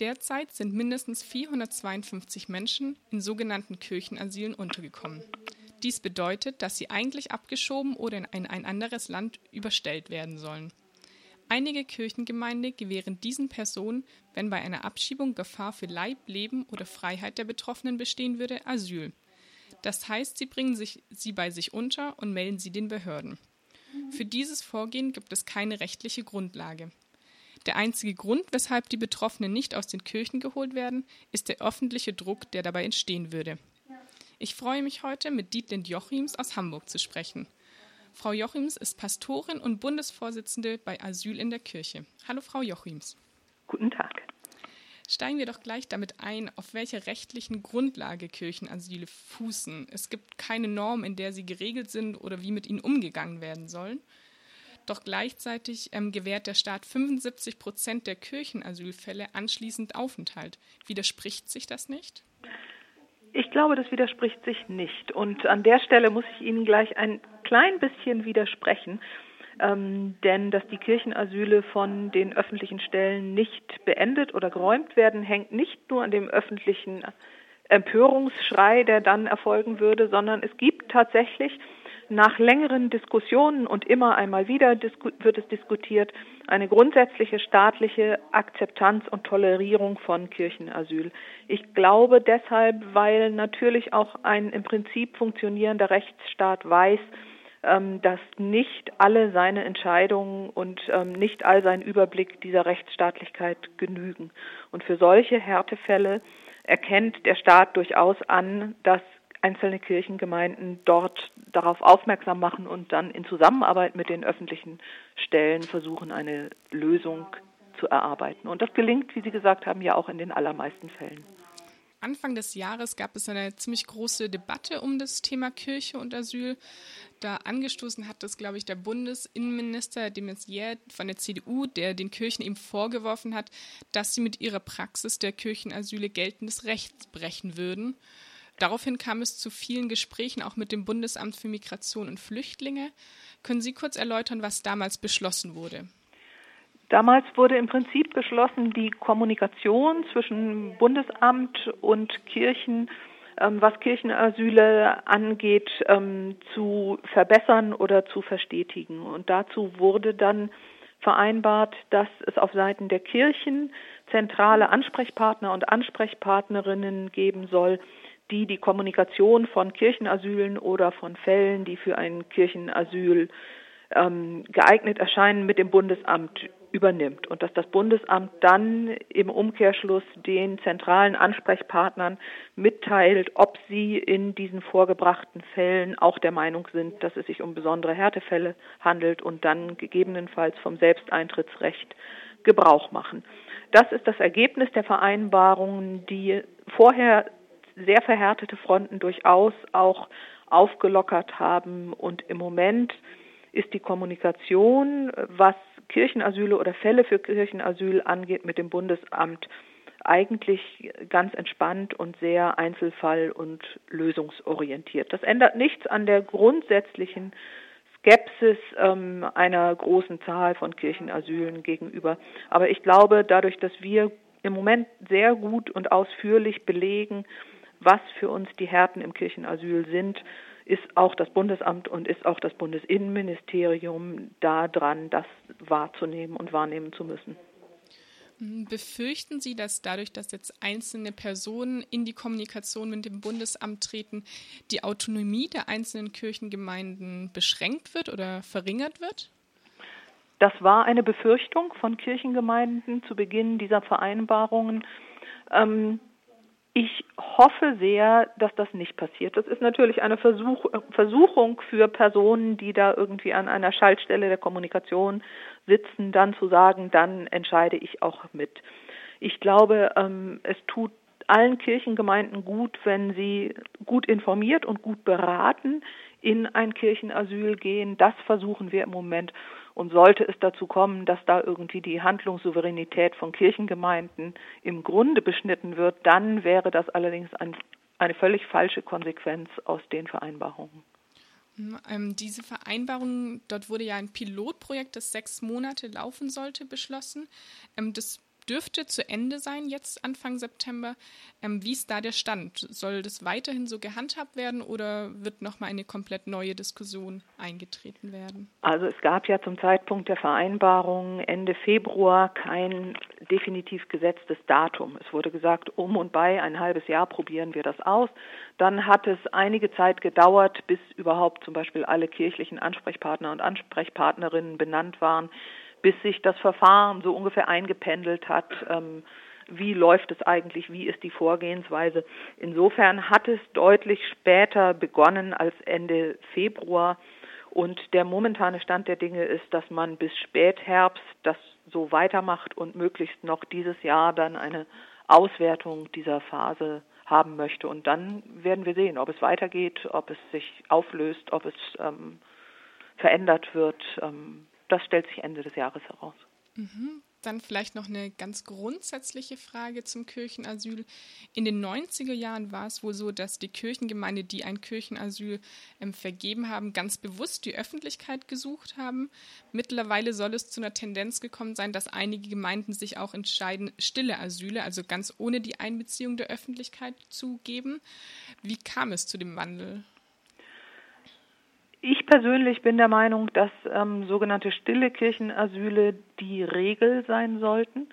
Derzeit sind mindestens 452 Menschen in sogenannten Kirchenasylen untergekommen. Dies bedeutet, dass sie eigentlich abgeschoben oder in ein, anderes Land überstellt werden sollen. Einige Kirchengemeinde gewähren diesen Personen, wenn bei einer Abschiebung Gefahr für Leib, Leben oder Freiheit der Betroffenen bestehen würde, Asyl. Das heißt, sie bringen sich, sie bei sich unter und melden sie den Behörden. Für dieses Vorgehen gibt es keine rechtliche Grundlage. Der einzige Grund, weshalb die Betroffenen nicht aus den Kirchen geholt werden, ist der öffentliche Druck, der dabei entstehen würde. Ich freue mich heute, mit Dietlind Jochims aus Hamburg zu sprechen. Frau Jochims ist Pastorin und Bundesvorsitzende bei Asyl in der Kirche. Hallo, Frau Jochims. Guten Tag. Steigen wir doch gleich damit ein, auf welcher rechtlichen Grundlage Kirchenasyle fußen. Es gibt keine Norm, in der sie geregelt sind oder wie mit ihnen umgegangen werden sollen. Doch gleichzeitig ähm, gewährt der Staat 75 Prozent der Kirchenasylfälle anschließend Aufenthalt. Widerspricht sich das nicht? Ich glaube, das widerspricht sich nicht. Und an der Stelle muss ich Ihnen gleich ein klein bisschen widersprechen. Ähm, denn dass die Kirchenasyle von den öffentlichen Stellen nicht beendet oder geräumt werden, hängt nicht nur an dem öffentlichen Empörungsschrei, der dann erfolgen würde, sondern es gibt tatsächlich nach längeren Diskussionen und immer einmal wieder wird es diskutiert, eine grundsätzliche staatliche Akzeptanz und Tolerierung von Kirchenasyl. Ich glaube deshalb, weil natürlich auch ein im Prinzip funktionierender Rechtsstaat weiß, ähm, dass nicht alle seine Entscheidungen und ähm, nicht all sein Überblick dieser Rechtsstaatlichkeit genügen. Und für solche Härtefälle erkennt der Staat durchaus an, dass einzelne Kirchengemeinden dort darauf aufmerksam machen und dann in Zusammenarbeit mit den öffentlichen Stellen versuchen, eine Lösung zu erarbeiten. Und das gelingt, wie Sie gesagt haben, ja auch in den allermeisten Fällen. Anfang des Jahres gab es eine ziemlich große Debatte um das Thema Kirche und Asyl. Da angestoßen hat das, glaube ich, der Bundesinnenminister de Maizière von der CDU, der den Kirchen eben vorgeworfen hat, dass sie mit ihrer Praxis der Kirchenasyle geltendes Recht brechen würden. Daraufhin kam es zu vielen Gesprächen auch mit dem Bundesamt für Migration und Flüchtlinge. Können Sie kurz erläutern, was damals beschlossen wurde? Damals wurde im Prinzip beschlossen, die Kommunikation zwischen Bundesamt und Kirchen, ähm, was Kirchenasyle angeht, ähm, zu verbessern oder zu verstetigen. Und dazu wurde dann vereinbart, dass es auf Seiten der Kirchen zentrale Ansprechpartner und Ansprechpartnerinnen geben soll, die die Kommunikation von Kirchenasylen oder von Fällen, die für ein Kirchenasyl ähm, geeignet erscheinen, mit dem Bundesamt übernimmt und dass das Bundesamt dann im Umkehrschluss den zentralen Ansprechpartnern mitteilt, ob sie in diesen vorgebrachten Fällen auch der Meinung sind, dass es sich um besondere Härtefälle handelt und dann gegebenenfalls vom Selbsteintrittsrecht Gebrauch machen. Das ist das Ergebnis der Vereinbarungen, die vorher sehr verhärtete Fronten durchaus auch aufgelockert haben. Und im Moment ist die Kommunikation, was Kirchenasyle oder Fälle für Kirchenasyl angeht, mit dem Bundesamt eigentlich ganz entspannt und sehr einzelfall- und lösungsorientiert. Das ändert nichts an der grundsätzlichen Skepsis ähm, einer großen Zahl von Kirchenasylen gegenüber. Aber ich glaube, dadurch, dass wir im Moment sehr gut und ausführlich belegen, was für uns die Härten im Kirchenasyl sind, ist auch das Bundesamt und ist auch das Bundesinnenministerium da dran, das wahrzunehmen und wahrnehmen zu müssen. Befürchten Sie, dass dadurch, dass jetzt einzelne Personen in die Kommunikation mit dem Bundesamt treten, die Autonomie der einzelnen Kirchengemeinden beschränkt wird oder verringert wird? Das war eine Befürchtung von Kirchengemeinden zu Beginn dieser Vereinbarungen. Ähm, ich hoffe sehr, dass das nicht passiert. Das ist natürlich eine Versuch, Versuchung für Personen, die da irgendwie an einer Schaltstelle der Kommunikation sitzen, dann zu sagen, dann entscheide ich auch mit. Ich glaube, ähm, es tut allen Kirchengemeinden gut, wenn sie gut informiert und gut beraten in ein Kirchenasyl gehen. Das versuchen wir im Moment. Und sollte es dazu kommen, dass da irgendwie die Handlungssouveränität von Kirchengemeinden im Grunde beschnitten wird, dann wäre das allerdings ein, eine völlig falsche Konsequenz aus den Vereinbarungen. Ähm, diese Vereinbarung, dort wurde ja ein Pilotprojekt, das sechs Monate laufen sollte, beschlossen. Ähm, das dürfte zu Ende sein, jetzt Anfang September. Ähm, wie ist da der Stand? Soll das weiterhin so gehandhabt werden oder wird nochmal eine komplett neue Diskussion eingetreten werden? Also es gab ja zum Zeitpunkt der Vereinbarung Ende Februar kein definitiv gesetztes Datum. Es wurde gesagt, um und bei ein halbes Jahr probieren wir das aus. Dann hat es einige Zeit gedauert, bis überhaupt zum Beispiel alle kirchlichen Ansprechpartner und Ansprechpartnerinnen benannt waren bis sich das Verfahren so ungefähr eingependelt hat. Ähm, wie läuft es eigentlich, wie ist die Vorgehensweise. Insofern hat es deutlich später begonnen als Ende Februar. Und der momentane Stand der Dinge ist, dass man bis Spätherbst das so weitermacht und möglichst noch dieses Jahr dann eine Auswertung dieser Phase haben möchte. Und dann werden wir sehen, ob es weitergeht, ob es sich auflöst, ob es ähm, verändert wird. Ähm, das stellt sich Ende des Jahres heraus. Mhm. Dann vielleicht noch eine ganz grundsätzliche Frage zum Kirchenasyl. In den 90er Jahren war es wohl so, dass die Kirchengemeinde, die ein Kirchenasyl ähm, vergeben haben, ganz bewusst die Öffentlichkeit gesucht haben. Mittlerweile soll es zu einer Tendenz gekommen sein, dass einige Gemeinden sich auch entscheiden, stille Asyle, also ganz ohne die Einbeziehung der Öffentlichkeit zu geben. Wie kam es zu dem Wandel? Ich persönlich bin der Meinung, dass ähm, sogenannte stille Kirchenasyle die Regel sein sollten.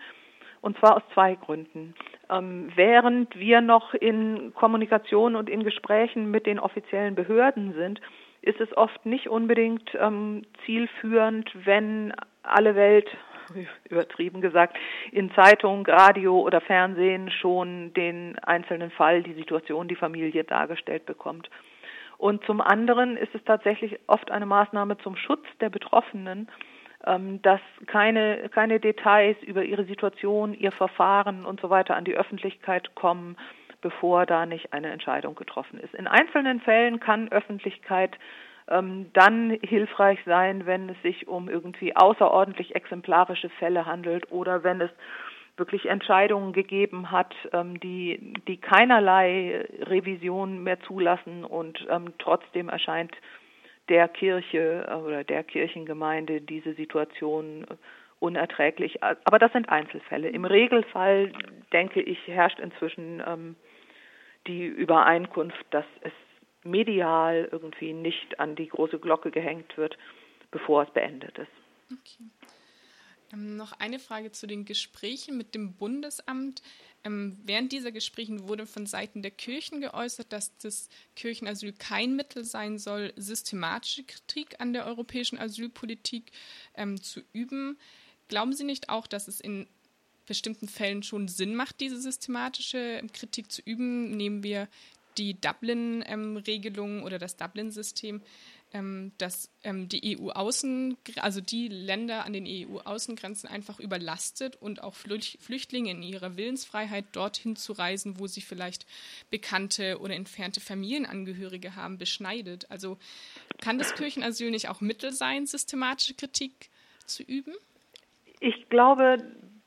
Und zwar aus zwei Gründen. Ähm, während wir noch in Kommunikation und in Gesprächen mit den offiziellen Behörden sind, ist es oft nicht unbedingt ähm, zielführend, wenn alle Welt, übertrieben gesagt, in Zeitung, Radio oder Fernsehen schon den einzelnen Fall, die Situation, die Familie dargestellt bekommt. Und zum anderen ist es tatsächlich oft eine Maßnahme zum Schutz der Betroffenen, ähm, dass keine, keine Details über ihre Situation, ihr Verfahren und so weiter an die Öffentlichkeit kommen, bevor da nicht eine Entscheidung getroffen ist. In einzelnen Fällen kann Öffentlichkeit ähm, dann hilfreich sein, wenn es sich um irgendwie außerordentlich exemplarische Fälle handelt oder wenn es wirklich Entscheidungen gegeben hat, ähm, die, die keinerlei Revision mehr zulassen und ähm, trotzdem erscheint der Kirche äh, oder der Kirchengemeinde diese Situation unerträglich. Aber das sind Einzelfälle. Im Regelfall, denke ich, herrscht inzwischen ähm, die Übereinkunft, dass es medial irgendwie nicht an die große Glocke gehängt wird, bevor es beendet ist. Okay. Ähm, noch eine Frage zu den Gesprächen mit dem Bundesamt. Ähm, während dieser Gespräche wurde von Seiten der Kirchen geäußert, dass das Kirchenasyl kein Mittel sein soll, systematische Kritik an der europäischen Asylpolitik ähm, zu üben. Glauben Sie nicht auch, dass es in bestimmten Fällen schon Sinn macht, diese systematische Kritik zu üben? Nehmen wir die Dublin-Regelung ähm, oder das Dublin-System ähm, dass ähm, die EU-Außen, also die Länder an den EU-Außengrenzen einfach überlastet und auch Flüchtlinge in ihrer Willensfreiheit dorthin zu reisen, wo sie vielleicht bekannte oder entfernte Familienangehörige haben, beschneidet. Also kann das Kirchenasyl nicht auch Mittel sein, systematische Kritik zu üben? Ich glaube,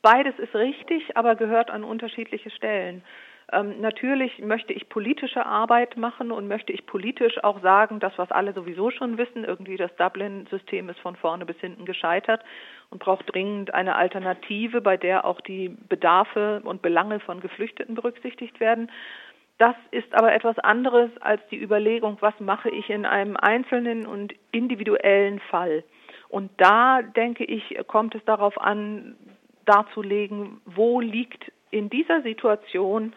beides ist richtig, aber gehört an unterschiedliche Stellen. Ähm, natürlich möchte ich politische Arbeit machen und möchte ich politisch auch sagen, das, was alle sowieso schon wissen, irgendwie das Dublin-System ist von vorne bis hinten gescheitert und braucht dringend eine Alternative, bei der auch die Bedarfe und Belange von Geflüchteten berücksichtigt werden. Das ist aber etwas anderes als die Überlegung, was mache ich in einem einzelnen und individuellen Fall. Und da, denke ich, kommt es darauf an, darzulegen, wo liegt in dieser Situation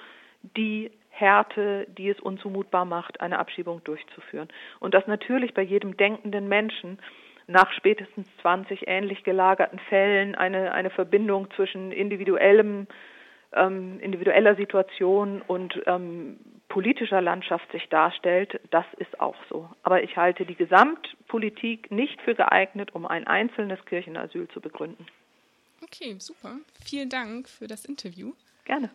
die Härte, die es unzumutbar macht, eine Abschiebung durchzuführen. Und das natürlich bei jedem denkenden Menschen nach spätestens 20 ähnlich gelagerten Fällen eine, eine Verbindung zwischen individuellem, ähm, individueller Situation und ähm, politischer Landschaft sich darstellt, das ist auch so. Aber ich halte die Gesamtpolitik nicht für geeignet, um ein einzelnes Kirchenasyl zu begründen. Okay, super. Vielen Dank für das Interview. Gerne.